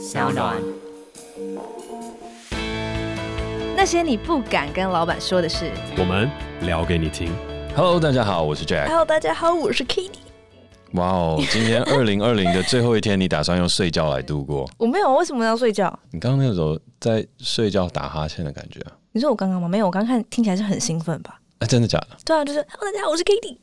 小暖。那些你不敢跟老板说的事，我们聊给你听。Hello，大家好，我是 Jack。Hello，大家好，我是 Kitty。哇哦，今天二零二零的最后一天，你打算用睡觉来度过？我没有，为什么要睡觉？你刚刚那种在睡觉打哈欠的感觉啊？你说我刚刚吗？没有，我刚看听起来是很兴奋吧？哎、欸，真的假的？对啊，就是 Hello，大家好，我是 Kitty。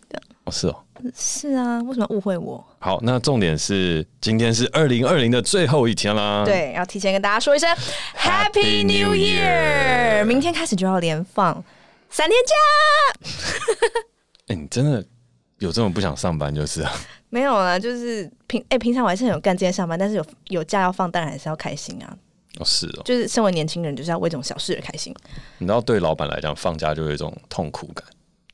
哦，是哦。是啊，为什么误会我？好，那重点是今天是二零二零的最后一天啦。对，要提前跟大家说一声 Happy New Year！明天开始就要连放三天假。哎、欸，你真的有这么不想上班就是啊？没有啊，就是平哎、欸，平常我还是很有干这件上班，但是有有假要放，当然还是要开心啊。哦，是哦，就是身为年轻人，就是要为这种小事而开心。你知道，对老板来讲，放假就有一种痛苦感。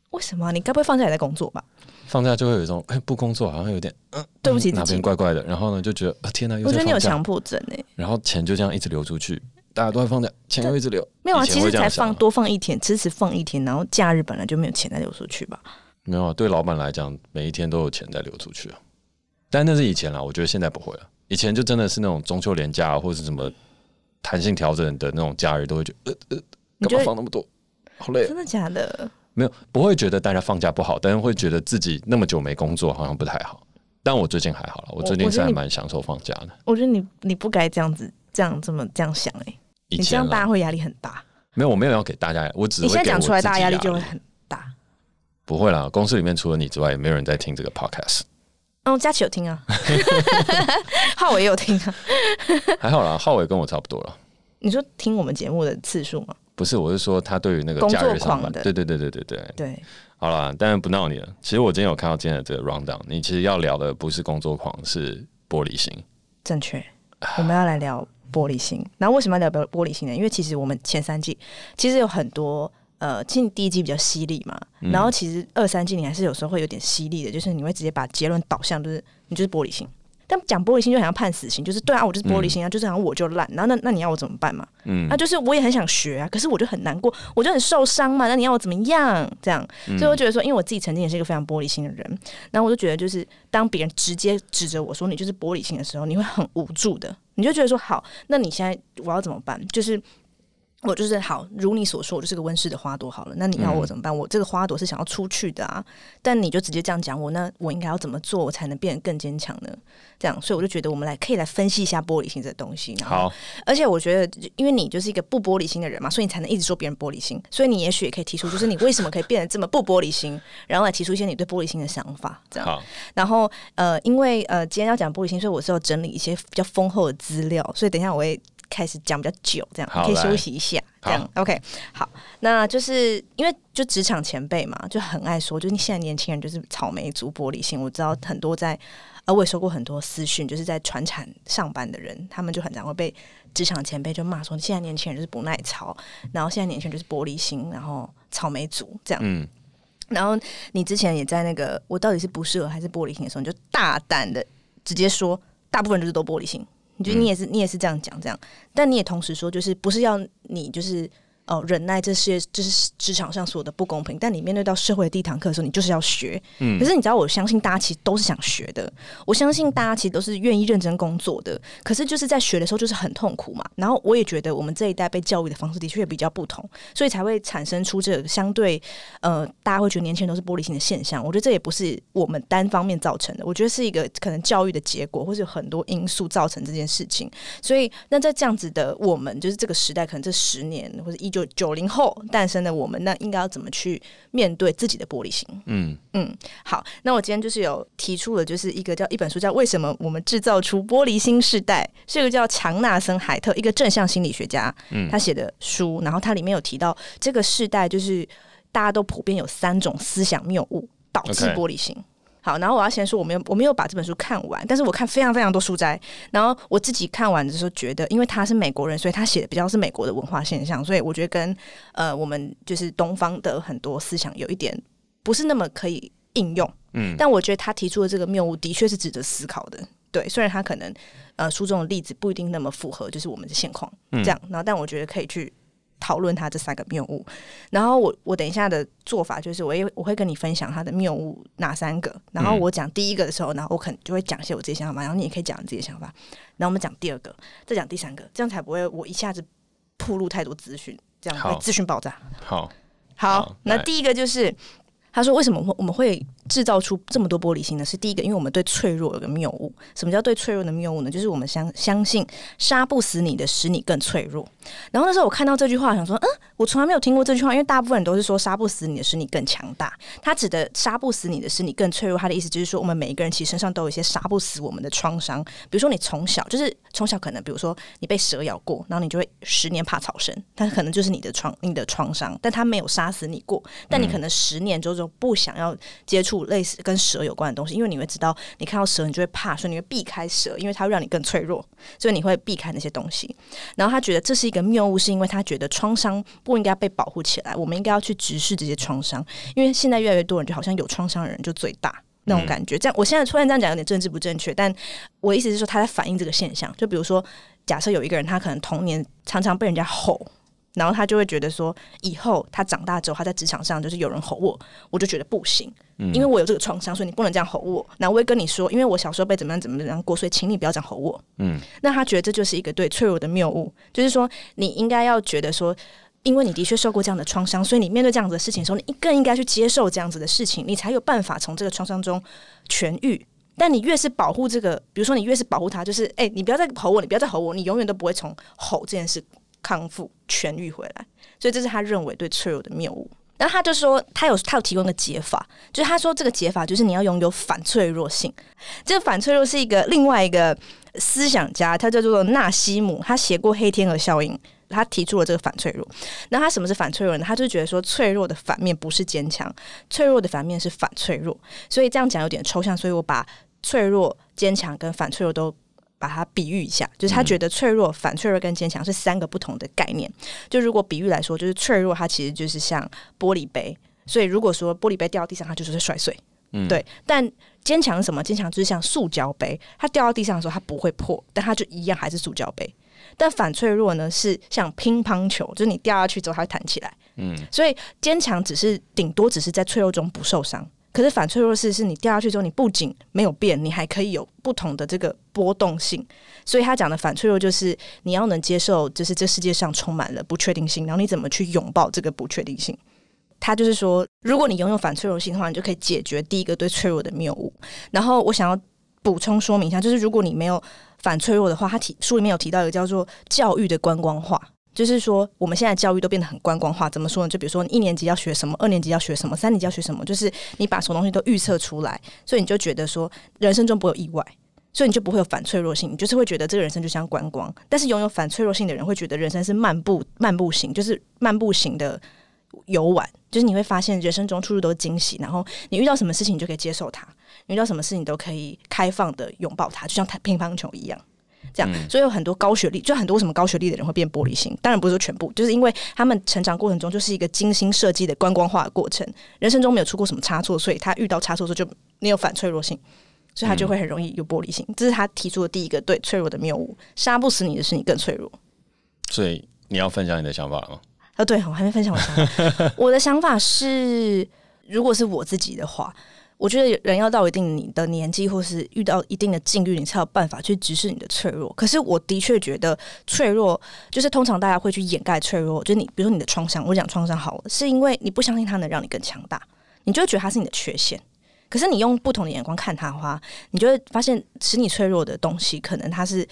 为什么？你该不会放假也在工作吧？放假就会有一种哎、欸，不工作好像有点嗯，对不起，哪边怪怪的。然后呢，就觉得啊，天哪。我觉得你有强迫症哎。然后钱就这样一直流出去，大家都在放假，钱又一直流。没有啊，其实才放多放一天，迟迟放一天，然后假日本来就没有钱再流出去吧？没有啊，对老板来讲，每一天都有钱在流出去啊。但那是以前啦，我觉得现在不会了。以前就真的是那种中秋连假或者是什么弹性调整的那种假日，都会觉得呃呃，干嘛放那么多？好累。真的假的？没有，不会觉得大家放假不好，但是会觉得自己那么久没工作，好像不太好。但我最近还好了，我最近是还蛮享受放假的。我觉得你你不该这样子，这样这么这样想哎、欸，你这样大家会压力很大。没有，我没有要给大家，我只是你现在讲出来，大家压力就会很大。不会啦，公司里面除了你之外，也没有人在听这个 podcast。哦，佳琪有听啊，浩伟也有听啊，还好啦，浩伟跟我差不多了。你说听我们节目的次数吗？不是，我是说他对于那个假日上班的，对对对对对对对。好了，当然不闹你了。其实我今天有看到今天的这个 round down，你其实要聊的不是工作狂，是玻璃心。正确，我们要来聊玻璃心。那为什么要聊玻璃心呢？因为其实我们前三季其实有很多呃，其实第一季比较犀利嘛，嗯、然后其实二三季你还是有时候会有点犀利的，就是你会直接把结论导向就是你就是玻璃心。但讲玻璃心就好像判死刑，就是对啊，我就是玻璃心啊，嗯、就是好像我就烂，然后那那你要我怎么办嘛？嗯，那就是我也很想学啊，可是我就很难过，我就很受伤嘛，那你要我怎么样？这样，所以我觉得说，因为我自己曾经也是一个非常玻璃心的人，然后我就觉得，就是当别人直接指着我说你就是玻璃心的时候，你会很无助的，你就觉得说好，那你现在我要怎么办？就是。我就是好，如你所说，我就是个温室的花朵好了。那你要我怎么办？嗯、我这个花朵是想要出去的啊，但你就直接这样讲我，那我应该要怎么做，我才能变得更坚强呢？这样，所以我就觉得我们来可以来分析一下玻璃心这东西。好，而且我觉得，因为你就是一个不玻璃心的人嘛，所以你才能一直说别人玻璃心。所以你也许也可以提出，就是你为什么可以变得这么不玻璃心，然后来提出一些你对玻璃心的想法。这样，好然后呃，因为呃，今天要讲玻璃心，所以我是要整理一些比较丰厚的资料，所以等一下我会。开始讲比较久，这样可以休息一下，这样 OK。好，那就是因为就职场前辈嘛，就很爱说，就你现在年轻人就是草莓族、玻璃心。我知道很多在，呃，我也收过很多私讯，就是在船产上班的人，他们就很常会被职场前辈就骂说，现在年轻人就是不耐操，然后现在年轻人就是玻璃心，然后草莓族这样。嗯。然后你之前也在那个我到底是不适合还是玻璃心的时候，你就大胆的直接说，大部分就是都玻璃心。你觉得你也是，你也是这样讲这样，但你也同时说，就是不是要你就是。哦，忍耐这些就是职场上所有的不公平，但你面对到社会的第一堂课的时候，你就是要学。嗯，可是你知道，我相信大家其实都是想学的，我相信大家其实都是愿意认真工作的。可是就是在学的时候，就是很痛苦嘛。然后我也觉得，我们这一代被教育的方式的确也比较不同，所以才会产生出这个相对呃，大家会觉得年轻人都是玻璃心的现象。我觉得这也不是我们单方面造成的，我觉得是一个可能教育的结果，或是有很多因素造成这件事情。所以，那在这样子的我们，就是这个时代，可能这十年或者一。就九零后诞生的我们，那应该要怎么去面对自己的玻璃心？嗯嗯，好，那我今天就是有提出了，就是一个叫一本书叫《为什么我们制造出玻璃心世代》，是一个叫强纳森海特，一个正向心理学家，嗯，他写的书，然后他里面有提到这个世代就是大家都普遍有三种思想谬误导致玻璃心。Okay. 好，然后我要先说，我没有我没有把这本书看完，但是我看非常非常多书摘，然后我自己看完的时候觉得，因为他是美国人，所以他写的比较是美国的文化现象，所以我觉得跟呃我们就是东方的很多思想有一点不是那么可以应用，嗯，但我觉得他提出的这个谬误的确是值得思考的，对，虽然他可能呃书中的例子不一定那么符合就是我们的现况，这样，然后但我觉得可以去讨论他这三个谬误。然后我我等一下的做法就是，我也我会跟你分享他的谬误哪三个。然后我讲第一个的时候，然后我可能就会讲一些我自己想法，然后你也可以讲你自己的想法。然后我们讲第二个，再讲第三个，这样才不会我一下子铺露太多资讯，这样会资讯爆炸。好，好，好，那第一个就是。他说：“为什么我我们会制造出这么多玻璃心呢？是第一个，因为我们对脆弱有个谬误。什么叫对脆弱的谬误呢？就是我们相相信杀不死你的，使你更脆弱。然后那时候我看到这句话，想说，嗯，我从来没有听过这句话，因为大部分人都是说杀不死你的，使你更强大。他指的杀不死你的，使你更脆弱。他的意思就是说，我们每一个人其实身上都有一些杀不死我们的创伤。比如说，你从小就是从小可能，比如说你被蛇咬过，然后你就会十年怕草绳，它可能就是你的创你的创伤，但它没有杀死你过，但你可能十年之后就。不想要接触类似跟蛇有关的东西，因为你会知道，你看到蛇你就会怕，所以你会避开蛇，因为它会让你更脆弱，所以你会避开那些东西。然后他觉得这是一个谬误，是因为他觉得创伤不应该被保护起来，我们应该要去直视这些创伤，因为现在越来越多人就好像有创伤的人就最大那种感觉。这样，我现在突然这样讲有点政治不正确，但我意思是说他在反映这个现象。就比如说，假设有一个人，他可能童年常常被人家吼。然后他就会觉得说，以后他长大之后，他在职场上就是有人吼我，我就觉得不行，因为我有这个创伤，所以你不能这样吼我。那我会跟你说，因为我小时候被怎么样怎么样过，所以请你不要这样吼我。嗯，那他觉得这就是一个对脆弱的谬误，就是说你应该要觉得说，因为你的确受过这样的创伤，所以你面对这样子的事情的时候，你更应该去接受这样子的事情，你才有办法从这个创伤中痊愈。但你越是保护这个，比如说你越是保护他，就是哎，你不要再吼我，你不要再吼我，你永远都不会从吼这件事。康复痊愈回来，所以这是他认为对脆弱的谬误。然后他就说，他有他有提供一个解法，就是他说这个解法就是你要拥有反脆弱性。这个反脆弱是一个另外一个思想家，他叫做纳西姆，他写过《黑天鹅效应》，他提出了这个反脆弱。那他什么是反脆弱呢？他就觉得说，脆弱的反面不是坚强，脆弱的反面是反脆弱。所以这样讲有点抽象，所以我把脆弱、坚强跟反脆弱都。把它比喻一下，就是他觉得脆弱、反脆弱跟坚强是三个不同的概念。就如果比喻来说，就是脆弱，它其实就是像玻璃杯，所以如果说玻璃杯掉到地上，它就是会摔碎。嗯，对。但坚强是什么？坚强就是像塑胶杯，它掉到地上的时候，它不会破，但它就一样还是塑胶杯。但反脆弱呢，是像乒乓球，就是你掉下去之后，它会弹起来。嗯，所以坚强只是顶多只是在脆弱中不受伤。可是反脆弱是，是你掉下去之后，你不仅没有变，你还可以有不同的这个波动性。所以他讲的反脆弱就是你要能接受，就是这世界上充满了不确定性，然后你怎么去拥抱这个不确定性？他就是说，如果你拥有反脆弱性的话，你就可以解决第一个对脆弱的谬误。然后我想要补充说明一下，就是如果你没有反脆弱的话，他提书里面有提到一个叫做教育的观光化。就是说，我们现在教育都变得很观光化。怎么说呢？就比如说，你一年级要学什么，二年级要学什么，三年级要学什么，就是你把什么东西都预测出来，所以你就觉得说，人生中不会有意外，所以你就不会有反脆弱性。你就是会觉得这个人生就像观光。但是拥有反脆弱性的人会觉得人生是漫步漫步型，就是漫步型的游玩。就是你会发现人生中处处都是惊喜，然后你遇到什么事情你就可以接受它，你遇到什么事情都可以开放的拥抱它，就像乒乓球一样。这样，所以有很多高学历，就很多什么高学历的人会变玻璃心？当然不是说全部，就是因为他们成长过程中就是一个精心设计的观光化的过程，人生中没有出过什么差错，所以他遇到差错的时候就没有反脆弱性，所以他就会很容易有玻璃心。这是他提出的第一个对脆弱的谬误：杀不死你的，是你更脆弱。所以你要分享你的想法了吗？啊，对，我还没分享我的想法。我的想法是，如果是我自己的话。我觉得人要到一定你的年纪，或是遇到一定的境遇，你才有办法去直视你的脆弱。可是我的确觉得脆弱，就是通常大家会去掩盖脆弱。就是你，比如说你的创伤，我讲创伤好了，是因为你不相信它能让你更强大，你就会觉得它是你的缺陷。可是你用不同的眼光看它的话，你就会发现使你脆弱的东西，可能它是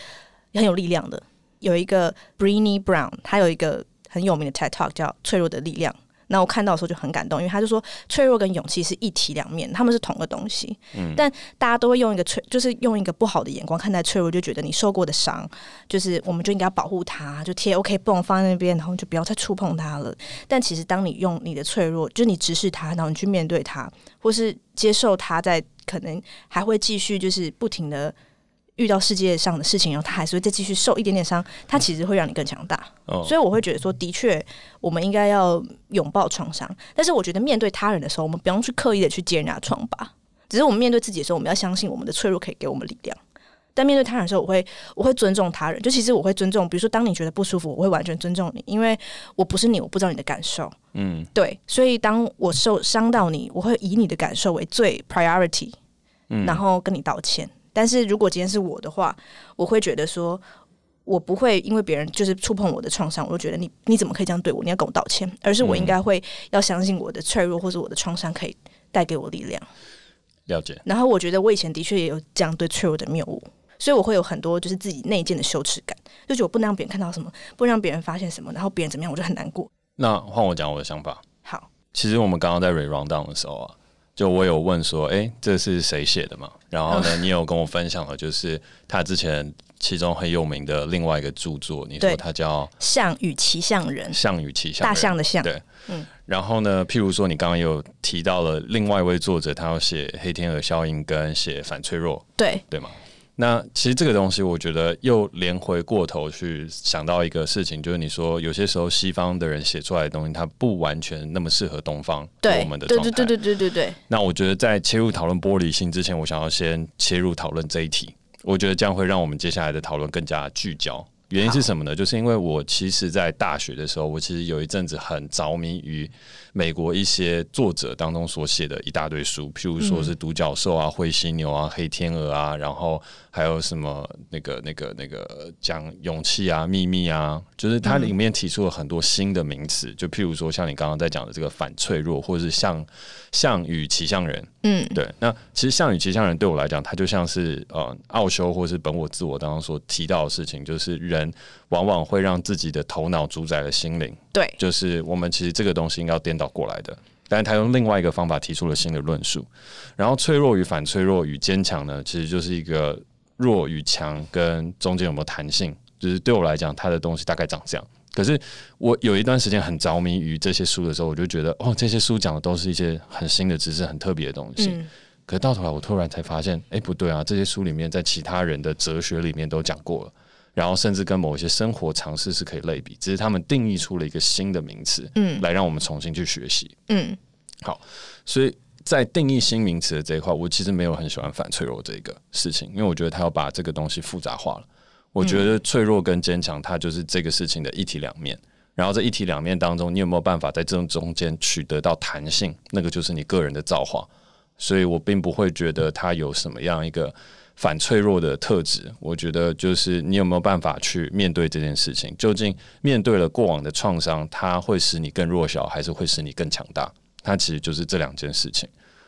很有力量的。有一个 Brené Brown，他有一个很有名的 TED Talk 叫《脆弱的力量》。那我看到的时候就很感动，因为他就说脆弱跟勇气是一体两面，他们是同个东西。嗯，但大家都会用一个脆，就是用一个不好的眼光看待脆弱，就觉得你受过的伤，就是我们就应该要保护它，就贴 OK 绷放在那边，然后就不要再触碰它了。但其实当你用你的脆弱，就是你直视它，然后你去面对它，或是接受它，在可能还会继续就是不停的。遇到世界上的事情，然后他还是会再继续受一点点伤，他其实会让你更强大。哦，所以我会觉得说，的确，我们应该要拥抱创伤。但是我觉得面对他人的时候，我们不用去刻意的去接人家疮疤，只是我们面对自己的时候，我们要相信我们的脆弱可以给我们力量。但面对他人的时候，我会我会尊重他人。就其实我会尊重，比如说当你觉得不舒服，我会完全尊重你，因为我不是你，我不知道你的感受。嗯，对。所以当我受伤到你，我会以你的感受为最 priority，嗯，然后跟你道歉。但是如果今天是我的话，我会觉得说，我不会因为别人就是触碰我的创伤，我就觉得你你怎么可以这样对我？你要跟我道歉，而是我应该会要相信我的脆弱或者我的创伤可以带给我力量。了解。然后我觉得我以前的确也有这样对脆弱的谬误。所以我会有很多就是自己内建的羞耻感，就觉得我不能让别人看到什么，不能让别人发现什么，然后别人怎么样，我就很难过。那换我讲我的想法。好，其实我们刚刚在 re round down 的时候啊，就我有问说，哎、欸，这是谁写的嘛？然后呢，你有跟我分享了，就是他之前其中很有名的另外一个著作，你说他叫《象与骑象人》，象与骑象，大象的象。对，嗯。然后呢，譬如说你刚刚有提到了另外一位作者，他要写《黑天鹅效应》跟写《反脆弱》，对，对吗？那其实这个东西，我觉得又连回过头去想到一个事情，就是你说有些时候西方的人写出来的东西，它不完全那么适合东方对我们的状态。对对对对对对。那我觉得在切入讨论玻璃心之前，我想要先切入讨论这一题。我觉得这样会让我们接下来的讨论更加聚焦。原因是什么呢？就是因为我其实，在大学的时候，我其实有一阵子很着迷于美国一些作者当中所写的一大堆书，譬如说是独角兽啊、灰犀牛啊、黑天鹅啊，然后还有什么那个、那个、那个讲勇气啊、秘密啊，就是它里面提出了很多新的名词，就譬如说像你刚刚在讲的这个反脆弱，或者是像象与骑象人，嗯，对。那其实象与骑象人对我来讲，它就像是呃奥修或是本我自我当中所提到的事情，就是人往往会让自己的头脑主宰了心灵，对，就是我们其实这个东西应该要颠倒过来的，但是他用另外一个方法提出了新的论述。然后脆弱与反脆弱与坚强呢，其实就是一个弱与强跟中间有没有弹性，就是对我来讲，它的东西大概长这样。可是我有一段时间很着迷于这些书的时候，我就觉得哦，这些书讲的都是一些很新的知识，很特别的东西。嗯、可是到头来，我突然才发现，哎、欸，不对啊，这些书里面在其他人的哲学里面都讲过了。然后甚至跟某一些生活常识是可以类比，只是他们定义出了一个新的名词，嗯，来让我们重新去学习，嗯，好，所以在定义新名词的这一块，我其实没有很喜欢反脆弱这个事情，因为我觉得他要把这个东西复杂化了。我觉得脆弱跟坚强，它就是这个事情的一体两面。然后这一体两面当中，你有没有办法在这中间取得到弹性？那个就是你个人的造化。所以我并不会觉得它有什么样一个。反脆弱的特质，我觉得就是你有没有办法去面对这件事情？究竟面对了过往的创伤，它会使你更弱小，还是会使你更强大？它其实就是这两件事情。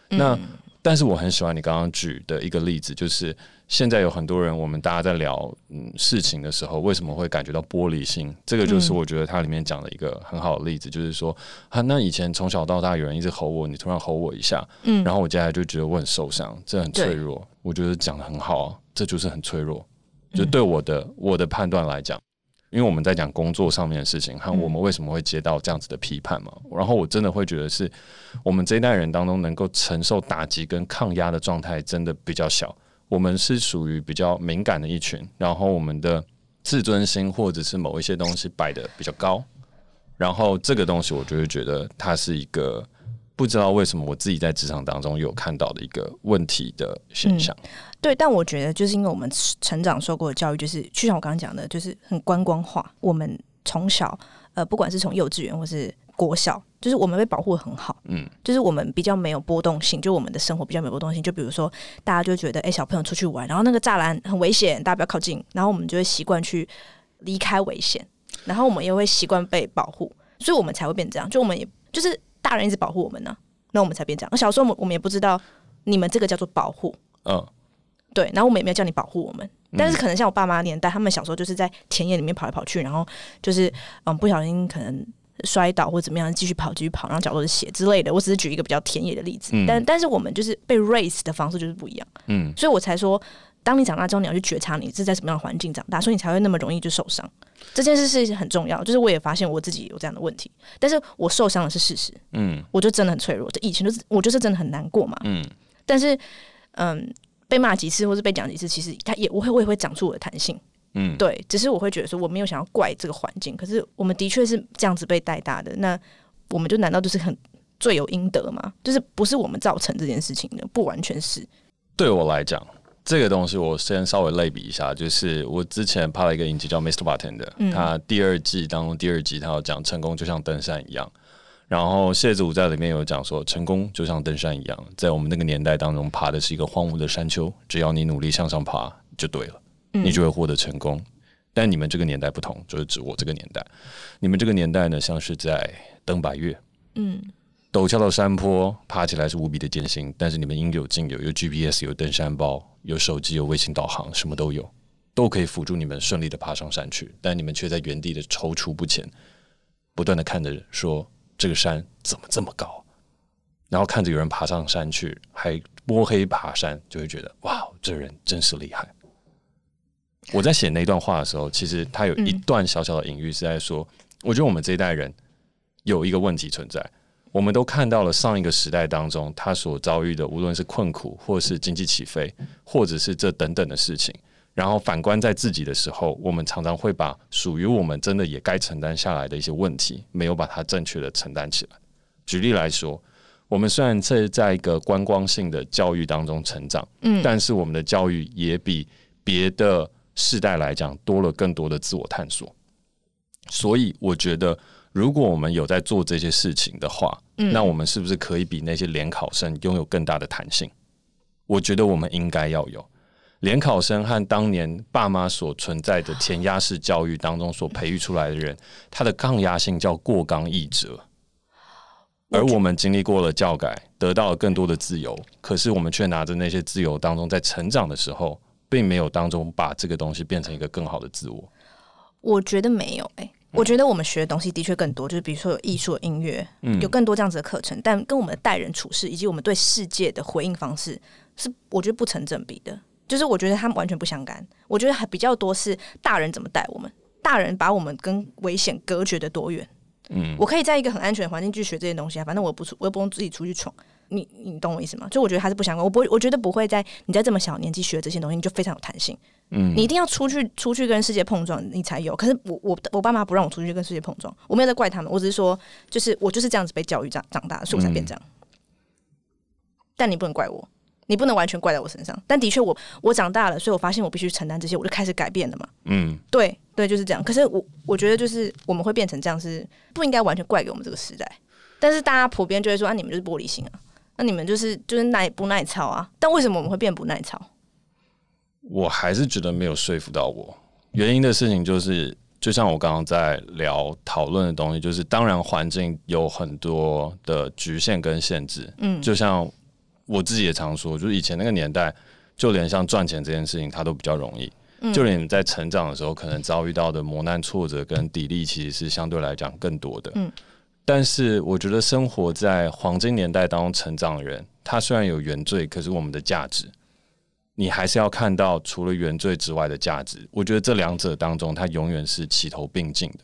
嗯、那但是我很喜欢你刚刚举的一个例子，就是现在有很多人，我们大家在聊嗯事情的时候，为什么会感觉到玻璃心？这个就是我觉得它里面讲的一个很好的例子，就是说啊，那以前从小到大有人一直吼我，你突然吼我一下，嗯，然后我接下来就觉得我很受伤，这很脆弱。我觉得讲的很好啊，这就是很脆弱。就对我的、嗯、我的判断来讲，因为我们在讲工作上面的事情，和我们为什么会接到这样子的批判嘛。嗯、然后我真的会觉得是我们这一代人当中能够承受打击跟抗压的状态真的比较小。我们是属于比较敏感的一群，然后我们的自尊心或者是某一些东西摆的比较高。然后这个东西，我就会觉得它是一个。不知道为什么我自己在职场当中有看到的一个问题的现象。嗯，对，但我觉得就是因为我们成长受过的教育，就是就像我刚刚讲的，就是很观光化。我们从小呃，不管是从幼稚园或是国小，就是我们被保护得很好，嗯，就是我们比较没有波动性，就我们的生活比较没有波动性。就比如说，大家就觉得，哎，小朋友出去玩，然后那个栅栏很危险，大家不要靠近，然后我们就会习惯去离开危险，然后我们也会习惯被保护，所以我们才会变这样。就我们也就是。大人一直保护我们呢，那我们才变这样。小时候我们我们也不知道你们这个叫做保护，嗯，对。然后我们也没有叫你保护我们，但是可能像我爸妈年代，他们小时候就是在田野里面跑来跑去，然后就是嗯不小心可能摔倒或怎么样，继续跑继续跑，然后脚都是血之类的。我只是举一个比较田野的例子，嗯、但但是我们就是被 raise 的方式就是不一样，嗯，所以我才说。当你长大之后，你要去觉察你是在什么样的环境长大，所以你才会那么容易就受伤。这件事是很重要，就是我也发现我自己有这样的问题，但是我受伤的是事实，嗯，我就真的很脆弱。这以前就是我就是真的很难过嘛，嗯，但是嗯，被骂几次或是被讲几次，其实他也我会我也会长出我的弹性，嗯，对，只是我会觉得说我没有想要怪这个环境，可是我们的确是这样子被带大的，那我们就难道就是很罪有应得吗？就是不是我们造成这件事情的，不完全是。对我来讲。这个东西我先稍微类比一下，就是我之前拍了一个影集叫《Mr. Bartender》的，他第二季当中第二集他有讲成功就像登山一样，然后谢祖武在里面有讲说成功就像登山一样，在我们那个年代当中爬的是一个荒芜的山丘，只要你努力向上爬就对了，你就会获得成功。但你们这个年代不同，就是指我这个年代，你们这个年代呢像是在登白月，嗯。陡峭的山坡，爬起来是无比的艰辛，但是你们应有尽有，有 GPS，有登山包，有手机，有卫星导航，什么都有，都可以辅助你们顺利的爬上山去。但你们却在原地的踌躇不前，不断的看着说这个山怎么这么高，然后看着有人爬上山去，还摸黑爬山，就会觉得哇，这人真是厉害。我在写那段话的时候，其实他有一段小小的隐喻是在说，我觉得我们这一代人有一个问题存在。我们都看到了上一个时代当中他所遭遇的，无论是困苦，或是经济起飞，或者是这等等的事情。然后反观在自己的时候，我们常常会把属于我们真的也该承担下来的一些问题，没有把它正确的承担起来。举例来说，我们虽然是在一个观光性的教育当中成长，嗯，但是我们的教育也比别的世代来讲多了更多的自我探索。所以我觉得。如果我们有在做这些事情的话，嗯，那我们是不是可以比那些联考生拥有更大的弹性？我觉得我们应该要有联考生和当年爸妈所存在的填鸭式教育当中所培育出来的人，他的抗压性叫过刚易折。而我们经历过了教改，得到了更多的自由，可是我们却拿着那些自由当中在成长的时候，并没有当中把这个东西变成一个更好的自我。我觉得没有，欸，我觉得我们学的东西的确更多，就是比如说有艺术、音乐，嗯，有更多这样子的课程，但跟我们的待人处事以及我们对世界的回应方式，是我觉得不成正比的。就是我觉得他们完全不相干。我觉得还比较多是大人怎么带我们，大人把我们跟危险隔绝的多远。嗯，我可以在一个很安全的环境去学这些东西啊，反正我不出，我又不用自己出去闯。你你懂我意思吗？就我觉得还是不相关。我不会，我觉得不会在你在这么小年纪学这些东西，你就非常有弹性。嗯，你一定要出去出去跟世界碰撞，你才有。可是我我我爸妈不让我出去跟世界碰撞，我没有在怪他们，我只是说，就是我就是这样子被教育长长大的，所以我才变这样。嗯、但你不能怪我，你不能完全怪在我身上。但的确，我我长大了，所以我发现我必须承担这些，我就开始改变了嘛。嗯，对对，就是这样。可是我我觉得，就是我们会变成这样，是不应该完全怪给我们这个时代。但是大家普遍就会说，啊，你们就是玻璃心啊，那你们就是就是耐不耐操啊？但为什么我们会变不耐操？我还是觉得没有说服到我。原因的事情就是，就像我刚刚在聊讨论的东西，就是当然环境有很多的局限跟限制。嗯，就像我自己也常说，就是以前那个年代，就连像赚钱这件事情，它都比较容易。嗯，就连你在成长的时候，可能遭遇到的磨难、挫折跟砥砺，其实是相对来讲更多的。嗯，但是我觉得生活在黄金年代当中成长的人，他虽然有原罪，可是我们的价值。你还是要看到除了原罪之外的价值，我觉得这两者当中，它永远是齐头并进的。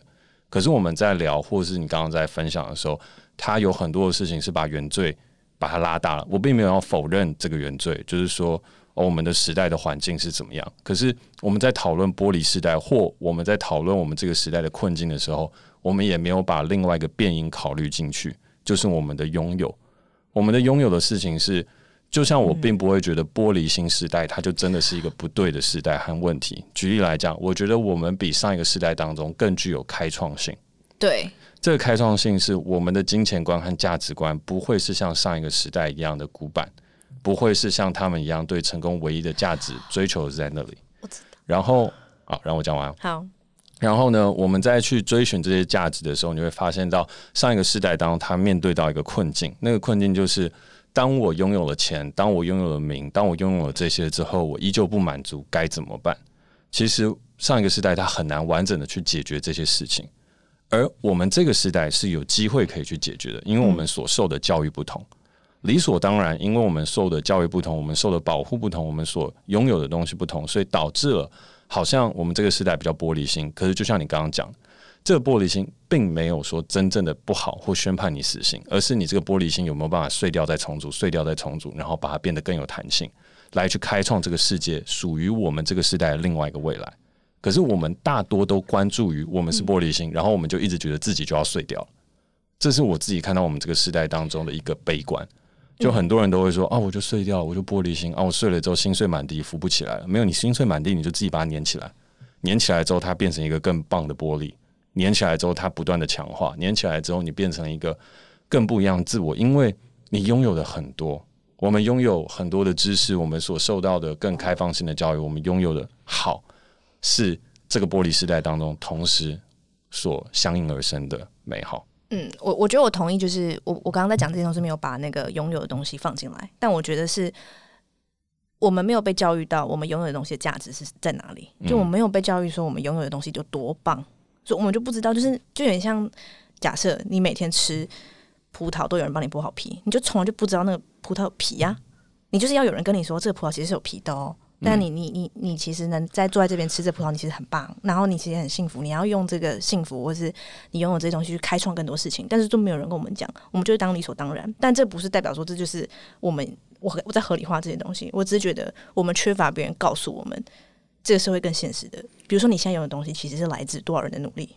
可是我们在聊，或是你刚刚在分享的时候，它有很多的事情是把原罪把它拉大了。我并没有要否认这个原罪，就是说，哦，我们的时代的环境是怎么样。可是我们在讨论玻璃时代，或我们在讨论我们这个时代的困境的时候，我们也没有把另外一个变因考虑进去，就是我们的拥有。我们的拥有的事情是。就像我并不会觉得玻璃心时代，它就真的是一个不对的时代和问题。举例来讲，我觉得我们比上一个时代当中更具有开创性。对，这个开创性是我们的金钱观和价值观不会是像上一个时代一样的古板，不会是像他们一样对成功唯一的价值追求是在那里。然后，好，让我讲完。好。然后呢，我们再去追寻这些价值的时候，你会发现到上一个时代当中，他面对到一个困境，那个困境就是。当我拥有了钱，当我拥有了名，当我拥有了这些之后，我依旧不满足，该怎么办？其实上一个时代他很难完整的去解决这些事情，而我们这个时代是有机会可以去解决的，因为我们所受的教育不同，理所当然，因为我们受的教育不同，我们受的保护不同，我们所拥有的东西不同，所以导致了好像我们这个时代比较玻璃心。可是就像你刚刚讲。这个玻璃心并没有说真正的不好或宣判你死刑，而是你这个玻璃心有没有办法碎掉再重组，碎掉再重组，然后把它变得更有弹性，来去开创这个世界属于我们这个时代的另外一个未来。可是我们大多都关注于我们是玻璃心，然后我们就一直觉得自己就要碎掉。这是我自己看到我们这个时代当中的一个悲观。就很多人都会说啊，我就碎掉了，我就玻璃心啊，我碎了之后心碎满地，扶不起来了。没有，你心碎满地，你就自己把它粘起来，粘起来之后，它变成一个更棒的玻璃。粘起来之后，它不断的强化，粘起来之后，你变成一个更不一样的自我，因为你拥有的很多。我们拥有很多的知识，我们所受到的更开放性的教育，我们拥有的好，是这个玻璃时代当中同时所相应而生的美好。嗯，我我觉得我同意，就是我我刚刚在讲这些东西，没有把那个拥有的东西放进来，但我觉得是我们没有被教育到，我们拥有的东西的价值是在哪里？就我们没有被教育说，我们拥有的东西就多棒，所以我们就不知道，就是就有点像假设你每天吃葡萄都有人帮你剥好皮，你就从来就不知道那个葡萄有皮呀、啊，你就是要有人跟你说这个葡萄其实是有皮的哦。但你你你你其实能在坐在这边吃这葡萄，你其实很棒，然后你其实很幸福。你要用这个幸福，或是你拥有这些东西去开创更多事情，但是都没有人跟我们讲，我们就是当理所当然。但这不是代表说这就是我们我我在合理化这些东西，我只是觉得我们缺乏别人告诉我们这个社会更现实的。比如说你现在有的东西，其实是来自多少人的努力。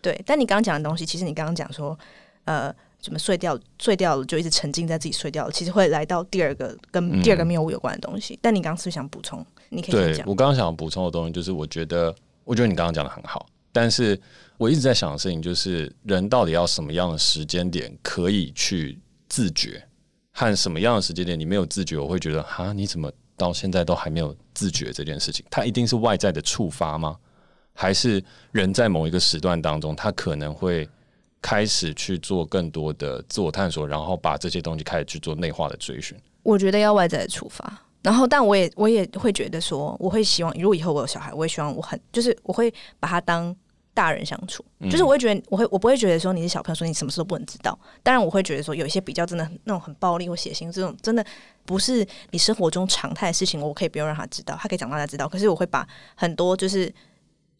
对，但你刚刚讲的东西，其实你刚刚讲说，呃。怎么碎掉？碎掉了就一直沉浸在自己碎掉了，其实会来到第二个跟第二个谬误有关的东西。嗯、但你刚刚是不是想补充？你可以讲。对，我刚刚想补充的东西就是，我觉得，我觉得你刚刚讲的很好。但是我一直在想的事情就是，人到底要什么样的时间点可以去自觉，和什么样的时间点你没有自觉，我会觉得哈，你怎么到现在都还没有自觉这件事情？它一定是外在的触发吗？还是人在某一个时段当中，他可能会？开始去做更多的自我探索，然后把这些东西开始去做内化的追寻。我觉得要外在的出发，然后但我也我也会觉得说，我会希望如果以后我有小孩，我也希望我很就是我会把他当大人相处，嗯、就是我会觉得我会我不会觉得说你是小朋友，说你什么事都不能知道。当然我会觉得说有一些比较真的那种很暴力或血腥这种真的不是你生活中常态的事情，我可以不用让他知道，他可以长大才知道。可是我会把很多就是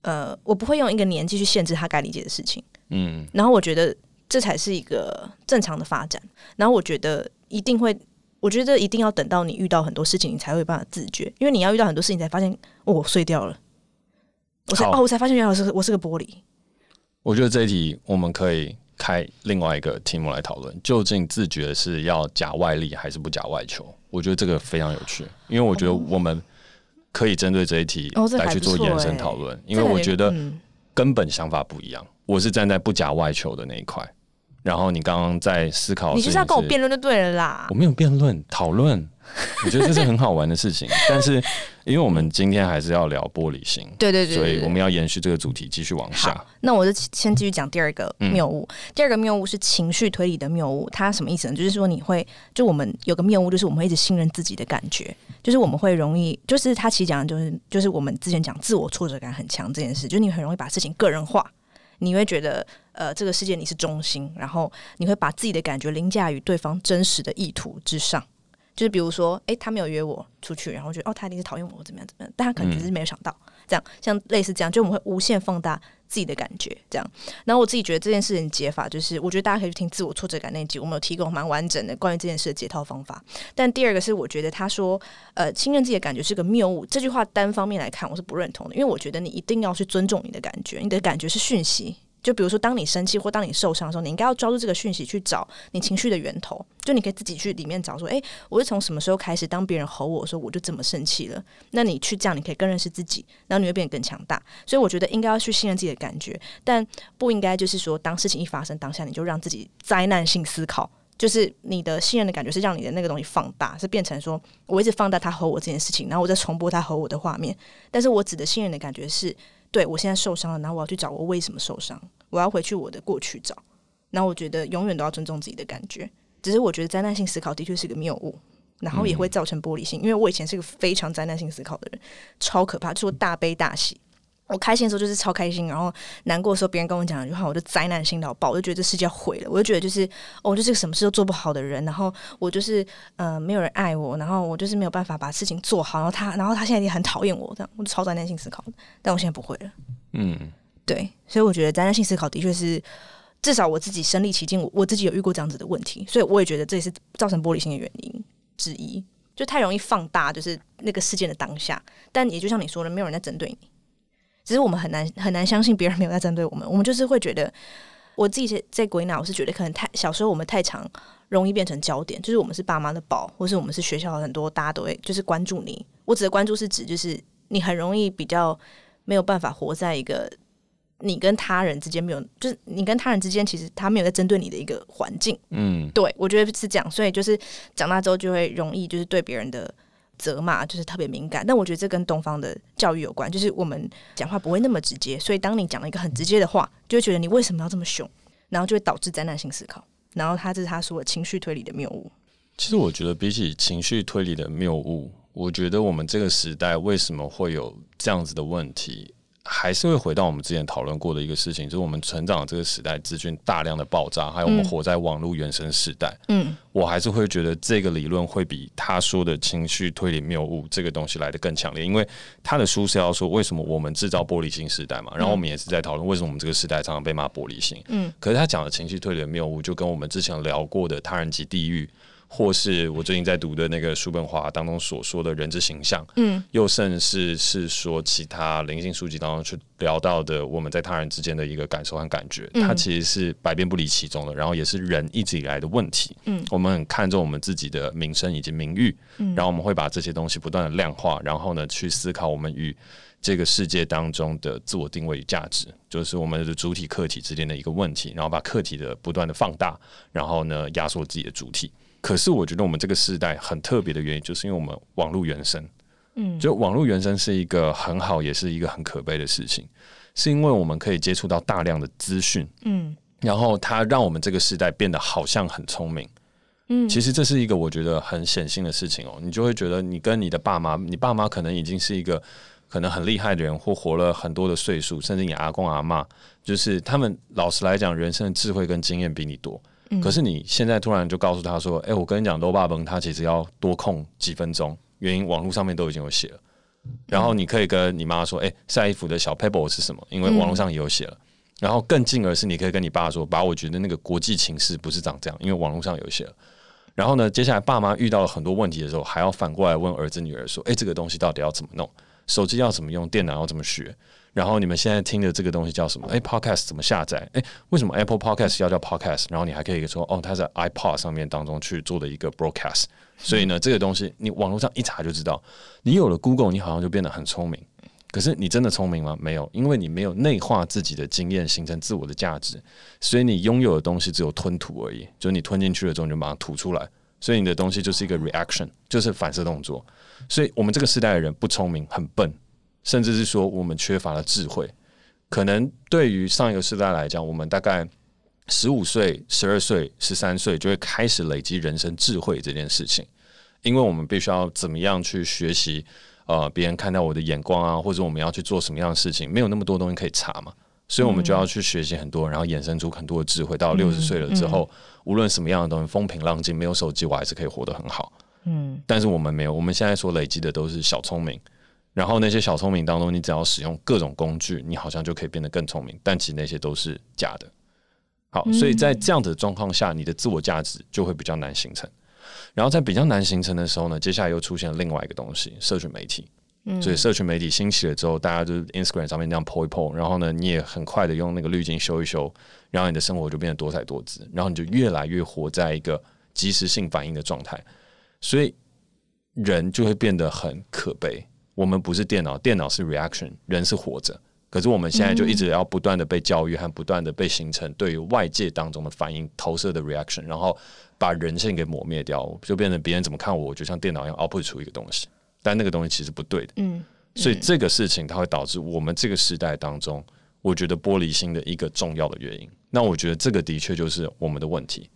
呃，我不会用一个年纪去限制他该理解的事情。嗯，然后我觉得这才是一个正常的发展。然后我觉得一定会，我觉得一定要等到你遇到很多事情，你才会有办法自觉。因为你要遇到很多事情，才发现哦，我碎掉了。我才哦，我才发现原来我是我是个玻璃。我觉得这一题我们可以开另外一个题目来讨论：究竟自觉是要假外力还是不假外求？我觉得这个非常有趣，因为我觉得我们可以针对这一题来去做延伸讨论。因为我觉得根本想法不一样。我是站在不假外求的那一块，然后你刚刚在思考，你就是要跟我辩论就对了啦。我没有辩论，讨论，我觉得这是很好玩的事情。但是，因为我们今天还是要聊玻璃心，对对对，所以我们要延续这个主题，继续往下。那我就先继续讲第二个谬误。嗯、第二个谬误是情绪推理的谬误，它什么意思呢？就是说你会，就我们有个谬误，就是我们会一直信任自己的感觉，就是我们会容易，就是他其实讲的就是，就是我们之前讲自我挫折感很强这件事，就是你很容易把事情个人化。你会觉得，呃，这个世界你是中心，然后你会把自己的感觉凌驾于对方真实的意图之上。就是比如说，诶，他没有约我出去，然后觉得哦，他一定是讨厌我，怎么样怎么样？但他可能只是没有想到，嗯、这样像类似这样，就我们会无限放大自己的感觉，这样。然后我自己觉得这件事情解法，就是我觉得大家可以去听自我挫折感那集，我们有提供蛮完整的关于这件事的解套方法。但第二个是，我觉得他说，呃，信任自己的感觉是个谬误，这句话单方面来看，我是不认同的，因为我觉得你一定要去尊重你的感觉，你的感觉是讯息。就比如说，当你生气或当你受伤的时候，你应该要抓住这个讯息去找你情绪的源头。就你可以自己去里面找，说：“诶，我是从什么时候开始，当别人吼我说我就这么生气了？”那你去这样，你可以更认识自己，然后你会变得更强大。所以我觉得应该要去信任自己的感觉，但不应该就是说，当事情一发生当下，你就让自己灾难性思考。就是你的信任的感觉是让你的那个东西放大，是变成说我一直放大他吼我这件事情，然后我再重播他吼我的画面。但是我指的信任的感觉是。对，我现在受伤了，然后我要去找我为什么受伤，我要回去我的过去找。然后我觉得永远都要尊重自己的感觉。只是我觉得灾难性思考的确是个谬误，然后也会造成玻璃心。因为我以前是个非常灾难性思考的人，超可怕，就是我大悲大喜。我开心的时候就是超开心，然后难过的时候别人跟我讲一句话，我就灾难性到爆，我就觉得这世界毁了，我就觉得就是、哦、我就是个什么事都做不好的人，然后我就是呃没有人爱我，然后我就是没有办法把事情做好，然后他然后他现在也很讨厌我，这样我就超灾难性思考，但我现在不会了。嗯，对，所以我觉得灾难性思考的确是至少我自己身历其境，我我自己有遇过这样子的问题，所以我也觉得这也是造成玻璃心的原因之一，就太容易放大就是那个事件的当下，但也就像你说的，没有人在针对你。只是我们很难很难相信别人没有在针对我们，我们就是会觉得我自己在归纳，我是觉得可能太小时候我们太常容易变成焦点，就是我们是爸妈的宝，或是我们是学校很多大家都会就是关注你。我指的关注是指就是你很容易比较没有办法活在一个你跟他人之间没有，就是你跟他人之间其实他没有在针对你的一个环境。嗯，对，我觉得是这样，所以就是长大之后就会容易就是对别人的。责骂就是特别敏感，但我觉得这跟东方的教育有关，就是我们讲话不会那么直接，所以当你讲了一个很直接的话，就会觉得你为什么要这么凶，然后就会导致灾难性思考。然后他这是他说的情绪推理的谬误。其实我觉得比起情绪推理的谬误，我觉得我们这个时代为什么会有这样子的问题？还是会回到我们之前讨论过的一个事情，就是我们成长的这个时代资讯大量的爆炸，还有我们活在网络原生时代。嗯，我还是会觉得这个理论会比他说的情绪推理谬误这个东西来的更强烈，因为他的书是要说为什么我们制造玻璃心时代嘛，然后我们也是在讨论为什么我们这个时代常常被骂玻璃心。嗯，可是他讲的情绪推理的谬误，就跟我们之前聊过的他人及地狱。或是我最近在读的那个叔本华当中所说的人之形象，嗯，又甚至是说其他灵性书籍当中去聊到的我们在他人之间的一个感受和感觉，嗯，它其实是百变不离其宗的，然后也是人一直以来的问题，嗯，我们很看重我们自己的名声以及名誉，嗯，然后我们会把这些东西不断的量化，然后呢去思考我们与这个世界当中的自我定位与价值，就是我们的主体客体之间的一个问题，然后把客体的不断的放大，然后呢压缩自己的主体。可是我觉得我们这个时代很特别的原因，就是因为我们网络原生，嗯，就网络原生是一个很好，也是一个很可悲的事情，是因为我们可以接触到大量的资讯，嗯，然后它让我们这个时代变得好像很聪明，嗯，其实这是一个我觉得很显性的事情哦，你就会觉得你跟你的爸妈，你爸妈可能已经是一个可能很厉害的人，或活了很多的岁数，甚至你阿公阿妈，就是他们老实来讲，人生的智慧跟经验比你多。可是你现在突然就告诉他说：“哎、我跟你讲，罗巴崩他其实要多空几分钟，原因网络上面都已经有写了。然后你可以跟你妈说：‘哎、晒衣服的小 paper 是什么？’因为网络上也有写了。然后更进而是你可以跟你爸说：‘爸，我觉得那个国际情势不是长这样，因为网络上有写了。’然后呢，接下来爸妈遇到了很多问题的时候，还要反过来问儿子女儿说：‘哎、这个东西到底要怎么弄？手机要怎么用？电脑要怎么学？’然后你们现在听的这个东西叫什么？哎，Podcast 怎么下载？哎，为什么 Apple Podcast 要叫 Podcast？然后你还可以说，哦，它在 iPod 上面当中去做的一个 broadcast。所以呢，这个东西你网络上一查就知道。你有了 Google，你好像就变得很聪明。可是你真的聪明吗？没有，因为你没有内化自己的经验，形成自我的价值。所以你拥有的东西只有吞吐而已，就是你吞进去了之后，你就马上吐出来。所以你的东西就是一个 reaction，就是反射动作。所以我们这个时代的人不聪明，很笨。甚至是说，我们缺乏了智慧。可能对于上一个时代来讲，我们大概十五岁、十二岁、十三岁就会开始累积人生智慧这件事情，因为我们必须要怎么样去学习，呃，别人看到我的眼光啊，或者我们要去做什么样的事情，没有那么多东西可以查嘛，所以我们就要去学习很多，然后衍生出很多的智慧。到六十岁了之后，无论什么样的东西，风平浪静，没有手机，我还是可以活得很好。嗯，但是我们没有，我们现在所累积的都是小聪明。然后那些小聪明当中，你只要使用各种工具，你好像就可以变得更聪明。但其实那些都是假的。好，所以在这样子的状况下，你的自我价值就会比较难形成。然后在比较难形成的时候呢，接下来又出现了另外一个东西——社群媒体。所以社群媒体兴起了之后，大家就是 Instagram 上面那样 po 一 po，然后呢，你也很快的用那个滤镜修一修，然后你的生活就变得多彩多姿，然后你就越来越活在一个即时性反应的状态，所以人就会变得很可悲。我们不是电脑，电脑是 reaction，人是活着。可是我们现在就一直要不断的被教育和不断的被形成对于外界当中的反应投射的 reaction，然后把人性给抹灭掉，就变成别人怎么看我，我就像电脑一样 output 出一个东西，但那个东西其实不对的。嗯，所以这个事情它会导致我们这个时代当中，我觉得玻璃心的一个重要的原因。那我觉得这个的确就是我们的问题，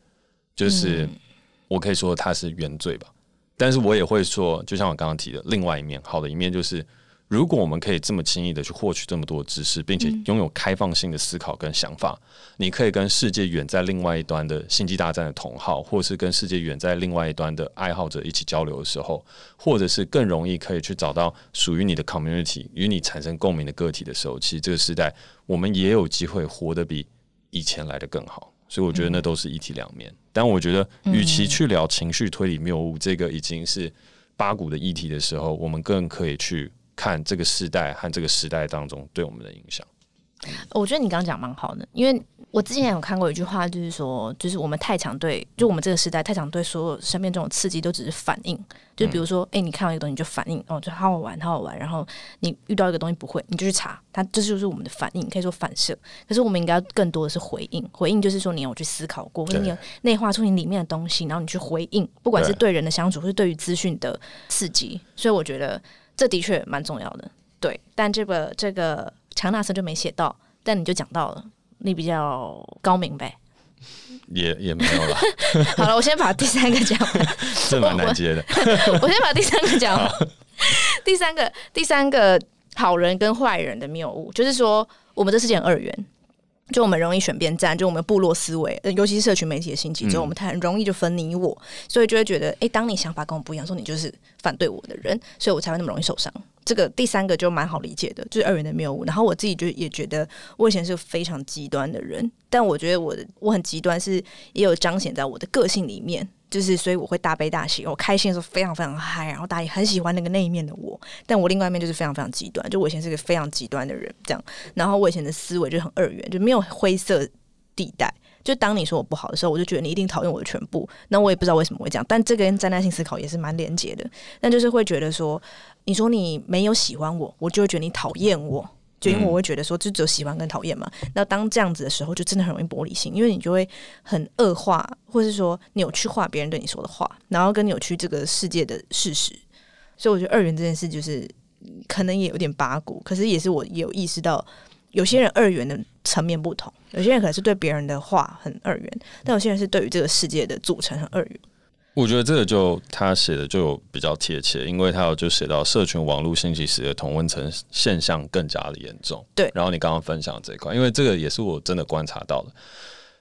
就是我可以说它是原罪吧。但是我也会说，就像我刚刚提的，另外一面，好的一面就是，如果我们可以这么轻易的去获取这么多知识，并且拥有开放性的思考跟想法，你可以跟世界远在另外一端的星际大战的同好，或是跟世界远在另外一端的爱好者一起交流的时候，或者是更容易可以去找到属于你的 community，与你产生共鸣的个体的时候，其实这个时代我们也有机会活得比以前来得更好。所以我觉得那都是一体两面，但我觉得与其去聊情绪推理谬误这个已经是八股的议题的时候，我们更可以去看这个时代和这个时代当中对我们的影响。我觉得你刚刚讲蛮好的，因为我之前有看过一句话，就是说，就是我们太常对，就我们这个时代太常对所有身边这种刺激都只是反应，就比如说，哎、嗯欸，你看到一个东西就反应，哦，就好好玩，好好玩，然后你遇到一个东西不会，你就去查，它这就是我们的反应，可以说反射。可是我们应该更多的是回应，回应就是说你有去思考过，或者你有内化出你里面的东西，然后你去回应，不管是对人的相处，或是对于资讯的刺激。所以我觉得这的确蛮重要的，对。但这个这个强纳森就没写到，但你就讲到了。你比较高明呗，也也没有了。好了，我先把第三个讲完，这蛮难接的。我先把第三个讲完。第三个，第三个好人跟坏人的谬误，就是说我们这是件二元，就我们容易选边站，就我们部落思维，尤其是社群媒体的兴起之后，我们很容易就分你我，所以就会觉得，哎、欸，当你想法跟我不一样，说你就是反对我的人，所以我才会那么容易受伤。这个第三个就蛮好理解的，就是二元的谬误。然后我自己就也觉得，我以前是个非常极端的人，但我觉得我我很极端，是也有彰显在我的个性里面，就是所以我会大悲大喜，我开心的时候非常非常嗨，然后大家也很喜欢那个那一面的我。但我另外一面就是非常非常极端，就我以前是个非常极端的人，这样。然后我以前的思维就很二元，就没有灰色地带。就当你说我不好的时候，我就觉得你一定讨厌我的全部。那我也不知道为什么会这样，但这个跟灾难性思考也是蛮连结的。但就是会觉得说，你说你没有喜欢我，我就会觉得你讨厌我，就因为我会觉得说，就只有喜欢跟讨厌嘛。那当这样子的时候，就真的很容易玻璃心，因为你就会很恶化，或是说扭曲化别人对你说的话，然后跟扭曲这个世界的事实。所以我觉得二元这件事就是可能也有点八股，可是也是我也有意识到。有些人二元的层面不同，有些人可能是对别人的话很二元，但有些人是对于这个世界的组成很二元。我觉得这个就他写的就比较贴切，因为他有就写到社群网络信息时的同温层现象更加的严重。对，然后你刚刚分享这一块，因为这个也是我真的观察到的，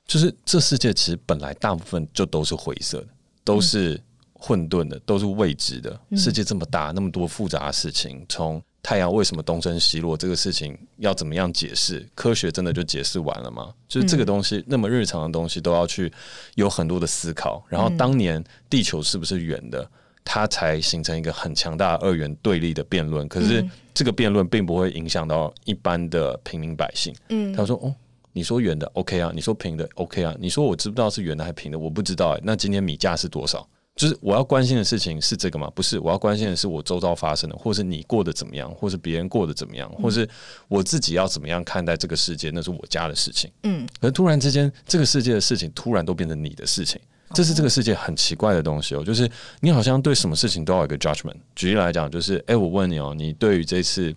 就是这世界其实本来大部分就都是灰色的，都是混沌的，都是未知的。世界这么大，那么多复杂的事情，从太阳为什么东升西落这个事情要怎么样解释？科学真的就解释完了吗？就是这个东西那么日常的东西都要去有很多的思考。然后当年地球是不是圆的，它才形成一个很强大的二元对立的辩论。可是这个辩论并不会影响到一般的平民百姓。嗯，他说：“哦，你说圆的 OK 啊，你说平的 OK 啊，你说我知不知道是圆的还是平的？我不知道哎、欸。那今天米价是多少？”就是我要关心的事情是这个吗？不是，我要关心的是我周遭发生的，或是你过得怎么样，或是别人过得怎么样，或是我自己要怎么样看待这个世界，那是我家的事情。嗯，而突然之间，这个世界的事情突然都变成你的事情，这是这个世界很奇怪的东西哦。就是你好像对什么事情都要有一个 judgment。举例来讲，就是哎，我问你哦，你对于这次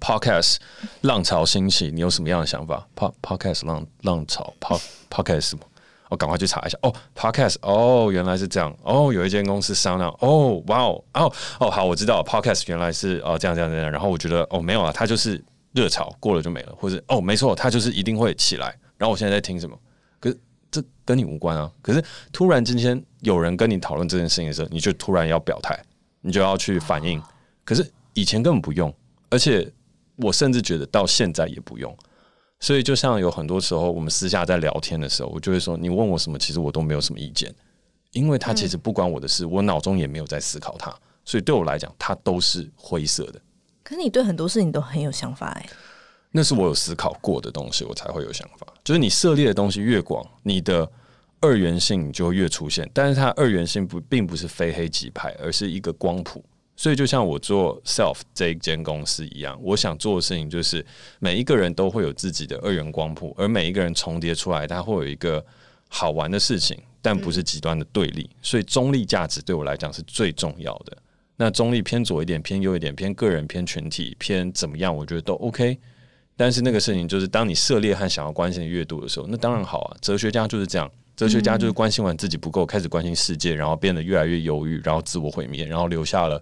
podcast 浪潮兴起，你有什么样的想法？pod podcast 浪浪潮 pod podcast 什么？我赶快去查一下哦，Podcast 哦，原来是这样哦，有一间公司商量哦，哇哦哦哦，好，我知道 Podcast 原来是哦这样这样这样，然后我觉得哦没有啊，它就是热潮过了就没了，或者哦没错，它就是一定会起来。然后我现在在听什么？可是这跟你无关啊。可是突然今天有人跟你讨论这件事情的时候，你就突然要表态，你就要去反应。可是以前根本不用，而且我甚至觉得到现在也不用。所以，就像有很多时候，我们私下在聊天的时候，我就会说：“你问我什么，其实我都没有什么意见，因为他其实不关我的事，我脑中也没有在思考它，所以对我来讲，它都是灰色的。”可是你对很多事情都很有想法哎，那是我有思考过的东西，我才会有想法。就是你涉猎的东西越广，你的二元性就会越出现，但是它二元性不并不是非黑即白，而是一个光谱。所以，就像我做 Self 这一间公司一样，我想做的事情就是每一个人都会有自己的二元光谱，而每一个人重叠出来，它会有一个好玩的事情，但不是极端的对立。所以，中立价值对我来讲是最重要的。那中立偏左一点，偏右一点，偏个人，偏群体，偏怎么样，我觉得都 OK。但是那个事情就是，当你涉猎和想要关心的越多的时候，那当然好啊。哲学家就是这样。哲学家就是关心完自己不够，开始关心世界，然后变得越来越犹豫，然后自我毁灭，然后留下了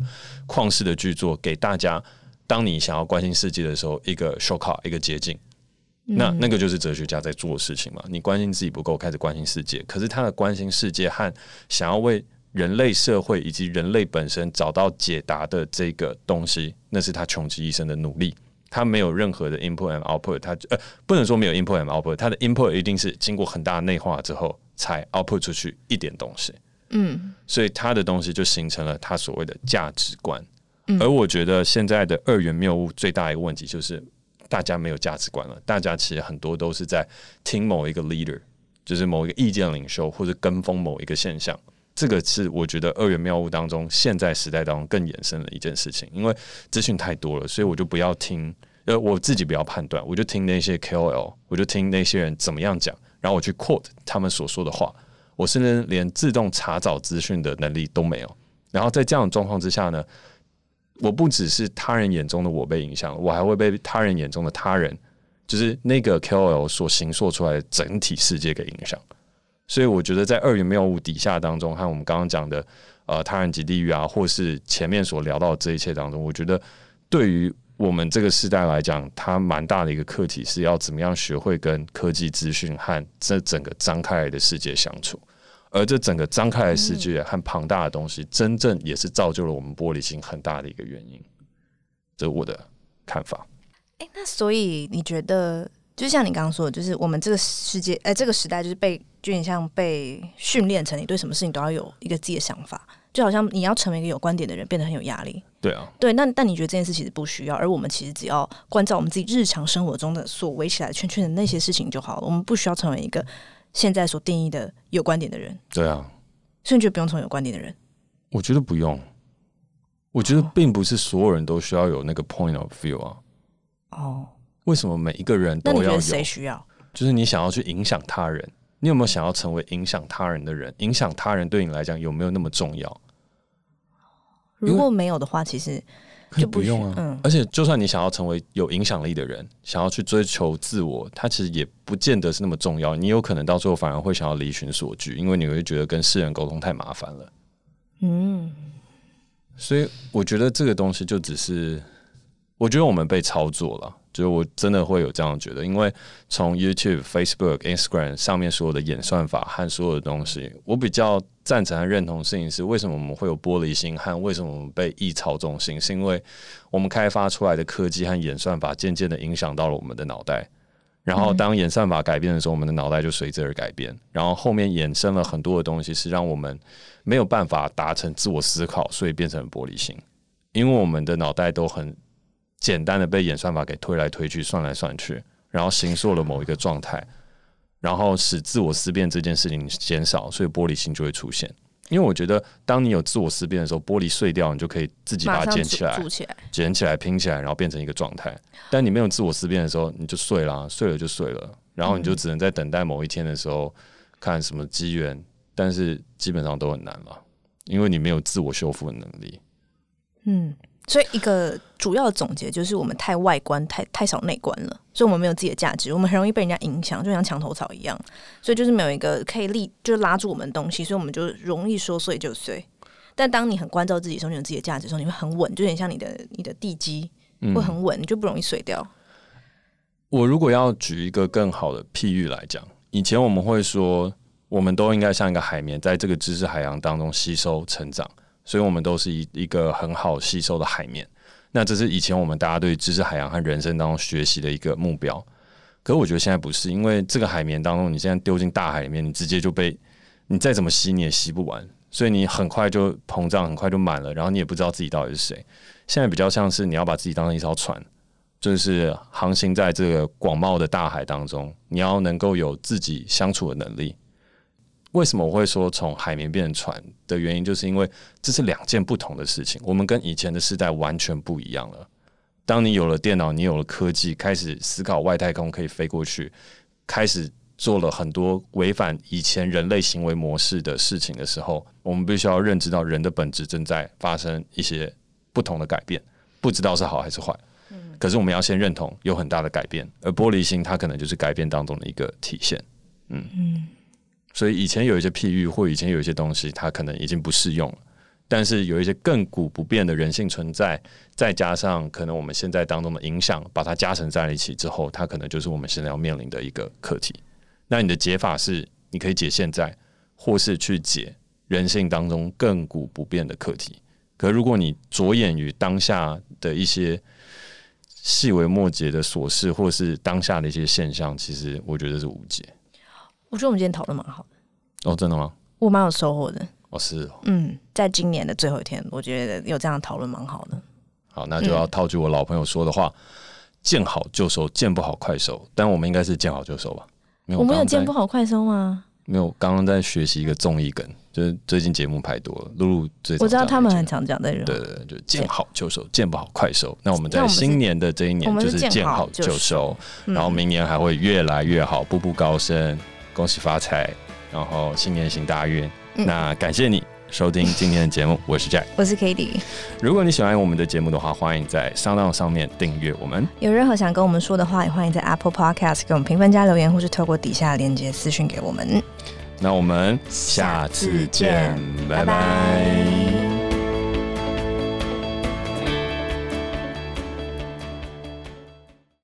旷世的巨作给大家。当你想要关心世界的时候，一个 shortcut，一个捷径，那那个就是哲学家在做的事情嘛。你关心自己不够，开始关心世界，可是他的关心世界和想要为人类社会以及人类本身找到解答的这个东西，那是他穷其一生的努力。他没有任何的 input and output，他呃不能说没有 input and output，他的 input 一定是经过很大的内化之后才 output 出去一点东西，嗯，所以他的东西就形成了他所谓的价值观。而我觉得现在的二元谬误最大一个问题就是，大家没有价值观了，大家其实很多都是在听某一个 leader，就是某一个意见领袖，或者跟风某一个现象。这个是我觉得二元谬误当中，现在时代当中更衍生的一件事情，因为资讯太多了，所以我就不要听，呃，我自己不要判断，我就听那些 KOL，我就听那些人怎么样讲，然后我去 quote 他们所说的话，我甚至连自动查找资讯的能力都没有。然后在这样的状况之下呢，我不只是他人眼中的我被影响，我还会被他人眼中的他人，就是那个 KOL 所形塑出来的整体世界给影响。所以我觉得，在二元谬误底下当中，和我们刚刚讲的呃他人及地狱啊，或是前面所聊到的这一切当中，我觉得对于我们这个时代来讲，它蛮大的一个课题，是要怎么样学会跟科技资讯和这整个张开来的世界相处。而这整个张开来的世界和庞大的东西，真正也是造就了我们玻璃心很大的一个原因。这是我的看法。哎，那所以你觉得？就像你刚刚说的，就是我们这个世界，呃，这个时代就是被，就像被训练成你对什么事情都要有一个自己的想法，就好像你要成为一个有观点的人，变得很有压力。对啊，对。那但你觉得这件事其实不需要，而我们其实只要关照我们自己日常生活中的所围起来的圈圈的那些事情就好了。我们不需要成为一个现在所定义的有观点的人。对啊，所以你觉得不用成为有观点的人？我觉得不用。我觉得并不是所有人都需要有那个 point of view 啊。哦。为什么每一个人都要有？谁需要？就是你想要去影响他人，你有没有想要成为影响他人的人？影响他人对你来讲有没有那么重要？如果没有的话，其实就不，不用啊。嗯，而且就算你想要成为有影响力的人，想要去追求自我，它其实也不见得是那么重要。你有可能到最后反而会想要离群索居，因为你会觉得跟世人沟通太麻烦了。嗯，所以我觉得这个东西就只是，我觉得我们被操作了。就是我真的会有这样觉得，因为从 YouTube、Facebook、Instagram 上面所有的演算法和所有的东西，我比较赞成和认同的事情是，为什么我们会有玻璃心和为什么我们被异操纵性，是因为我们开发出来的科技和演算法渐渐的影响到了我们的脑袋，然后当演算法改变的时候，我们的脑袋就随之而改变，然后后面衍生了很多的东西，是让我们没有办法达成自我思考，所以变成玻璃心，因为我们的脑袋都很。简单的被演算法给推来推去、算来算去，然后形塑了某一个状态，然后使自我思辨这件事情减少，所以玻璃心就会出现。因为我觉得，当你有自我思辨的时候，玻璃碎掉，你就可以自己把它捡起来、捡起来、捡起来、拼起来，然后变成一个状态。但你没有自我思辨的时候，你就碎了，碎了就碎了，然后你就只能在等待某一天的时候看什么机缘，但是基本上都很难了，因为你没有自我修复的能力。嗯。所以，一个主要的总结就是，我们太外观，太太少内观了。所以，我们没有自己的价值，我们很容易被人家影响，就像墙头草一样。所以，就是没有一个可以立，就是拉住我们的东西，所以我们就容易说碎就碎。但当你很关照自己的时候，你有自己的价值的时候，你会很稳，就有点像你的你的地基会很稳，你就不容易碎掉。我如果要举一个更好的譬喻来讲，以前我们会说，我们都应该像一个海绵，在这个知识海洋当中吸收成长。所以，我们都是一一个很好吸收的海绵。那这是以前我们大家对知识海洋和人生当中学习的一个目标。可是，我觉得现在不是，因为这个海绵当中，你现在丢进大海里面，你直接就被你再怎么吸，你也吸不完。所以，你很快就膨胀，很快就满了，然后你也不知道自己到底是谁。现在比较像是你要把自己当成一艘船，就是航行在这个广袤的大海当中，你要能够有自己相处的能力。为什么我会说从海绵变成船的原因，就是因为这是两件不同的事情。我们跟以前的时代完全不一样了。当你有了电脑，你有了科技，开始思考外太空可以飞过去，开始做了很多违反以前人类行为模式的事情的时候，我们必须要认知到人的本质正在发生一些不同的改变，不知道是好还是坏。可是我们要先认同有很大的改变，而玻璃心它可能就是改变当中的一个体现。嗯。嗯所以以前有一些譬喻，或以前有一些东西，它可能已经不适用了。但是有一些亘古不变的人性存在，再加上可能我们现在当中的影响，把它加成在一起之后，它可能就是我们现在要面临的一个课题。那你的解法是，你可以解现在，或是去解人性当中亘古不变的课题。可如果你着眼于当下的一些细微末节的琐事，或是当下的一些现象，其实我觉得是无解。我觉得我们今天讨论蛮好的哦，真的吗？我蛮有收获的哦，是哦，嗯，在今年的最后一天，我觉得有这样讨论蛮好的。好，那就要套句我老朋友说的话：嗯、见好就收，见不好快收。但我们应该是见好就收吧？没有，我们有见不好快收吗？没有，刚刚在学习一个综艺梗，就是最近节目拍多了，露露最我知道他们很常讲的，对对对，就见好就收，见不好快收。那我们在新年的这一年就是见好就收，然后明年还会越来越好，步步高升，恭喜发财，然后新年行大运。那感谢你收听今天的节目，我是 Jack，我是 Cady。如果你喜欢我们的节目的话，欢迎在 SoundOn 上面订阅我们。有任何想跟我们说的话，也欢迎在 Apple Podcast 给我们评分加留言，或是透过底下链接私讯给我们。那我们下次见，拜拜。拜拜。